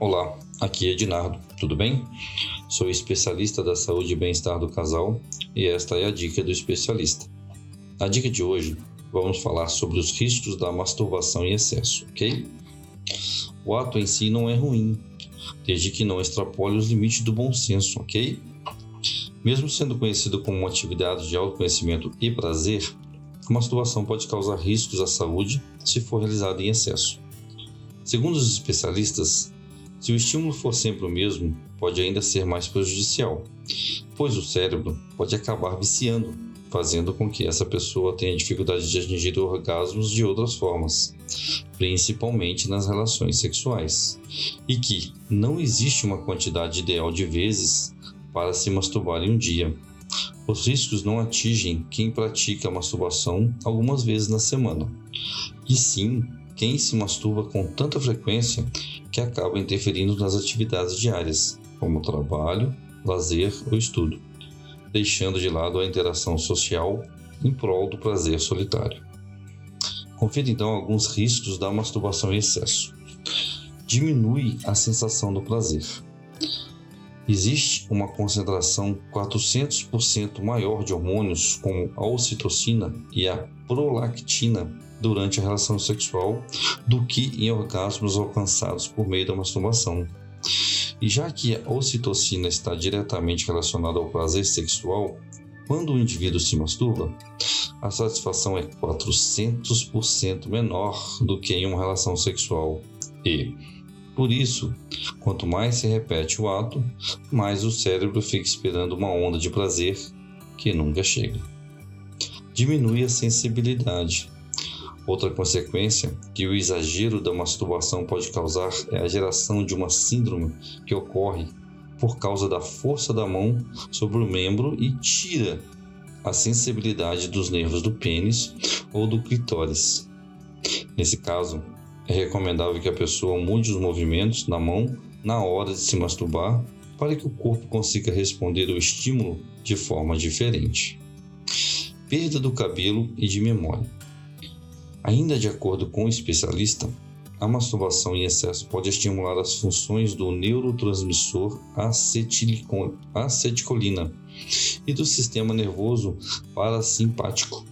Olá, aqui é Ednardo, tudo bem? Sou especialista da saúde e bem-estar do casal e esta é a dica do especialista. Na dica de hoje, vamos falar sobre os riscos da masturbação em excesso, ok? O ato em si não é ruim, desde que não extrapole os limites do bom senso, ok? Mesmo sendo conhecido como uma atividade de autoconhecimento e prazer, a masturbação pode causar riscos à saúde se for realizada em excesso. Segundo os especialistas, se o estímulo for sempre o mesmo, pode ainda ser mais prejudicial, pois o cérebro pode acabar viciando, fazendo com que essa pessoa tenha dificuldade de atingir orgasmos de outras formas, principalmente nas relações sexuais, e que não existe uma quantidade ideal de vezes para se masturbar em um dia. Os riscos não atingem quem pratica a masturbação algumas vezes na semana, e sim quem se masturba com tanta frequência que acaba interferindo nas atividades diárias, como trabalho, lazer ou estudo, deixando de lado a interação social em prol do prazer solitário. Confira então alguns riscos da masturbação em excesso. Diminui a sensação do prazer. Existe uma concentração 400% maior de hormônios como a ocitocina e a prolactina durante a relação sexual do que em orgasmos alcançados por meio da masturbação. E já que a ocitocina está diretamente relacionada ao prazer sexual, quando o indivíduo se masturba, a satisfação é 400% menor do que em uma relação sexual. E, por isso, quanto mais se repete o ato, mais o cérebro fica esperando uma onda de prazer que nunca chega. Diminui a sensibilidade, Outra consequência que o exagero da masturbação pode causar é a geração de uma síndrome que ocorre por causa da força da mão sobre o membro e tira a sensibilidade dos nervos do pênis ou do clitóris. Nesse caso, é recomendável que a pessoa mude os movimentos na mão na hora de se masturbar para que o corpo consiga responder ao estímulo de forma diferente. Perda do cabelo e de memória. Ainda de acordo com o especialista, a masturbação em excesso pode estimular as funções do neurotransmissor aceticolina e do sistema nervoso parasimpático.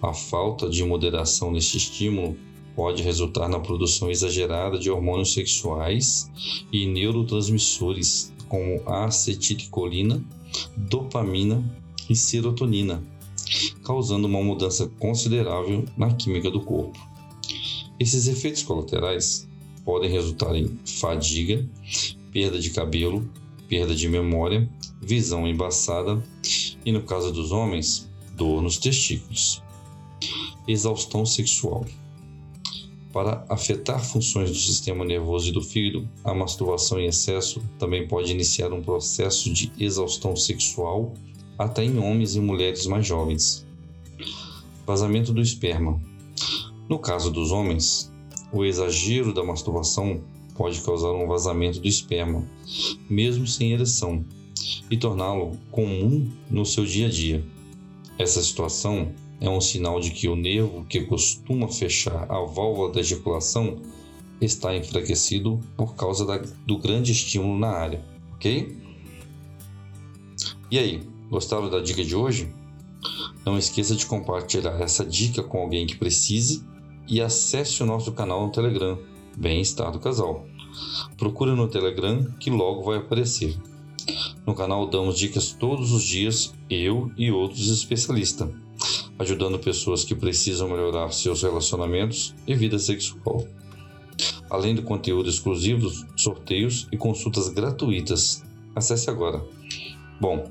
A falta de moderação neste estímulo pode resultar na produção exagerada de hormônios sexuais e neurotransmissores como acetilcolina, dopamina e serotonina causando uma mudança considerável na química do corpo. Esses efeitos colaterais podem resultar em fadiga, perda de cabelo, perda de memória, visão embaçada e, no caso dos homens, dor nos testículos. Exaustão sexual. Para afetar funções do sistema nervoso e do fígado, a masturbação em excesso também pode iniciar um processo de exaustão sexual até em homens e mulheres mais jovens. Vazamento do esperma. No caso dos homens, o exagero da masturbação pode causar um vazamento do esperma, mesmo sem ereção, e torná-lo comum no seu dia a dia. Essa situação é um sinal de que o nervo que costuma fechar a válvula da ejaculação está enfraquecido por causa da, do grande estímulo na área, ok? E aí, gostaram da dica de hoje? Não esqueça de compartilhar essa dica com alguém que precise e acesse o nosso canal no Telegram, Bem-Estar do Casal. Procure no Telegram que logo vai aparecer. No canal damos dicas todos os dias, eu e outros especialistas, ajudando pessoas que precisam melhorar seus relacionamentos e vida sexual. Além do conteúdo exclusivo, sorteios e consultas gratuitas. Acesse agora. Bom,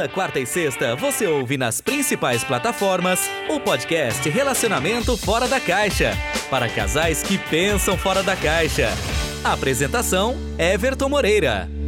Toda quarta e sexta você ouve nas principais plataformas o podcast Relacionamento Fora da Caixa para casais que pensam fora da caixa. Apresentação: Everton Moreira.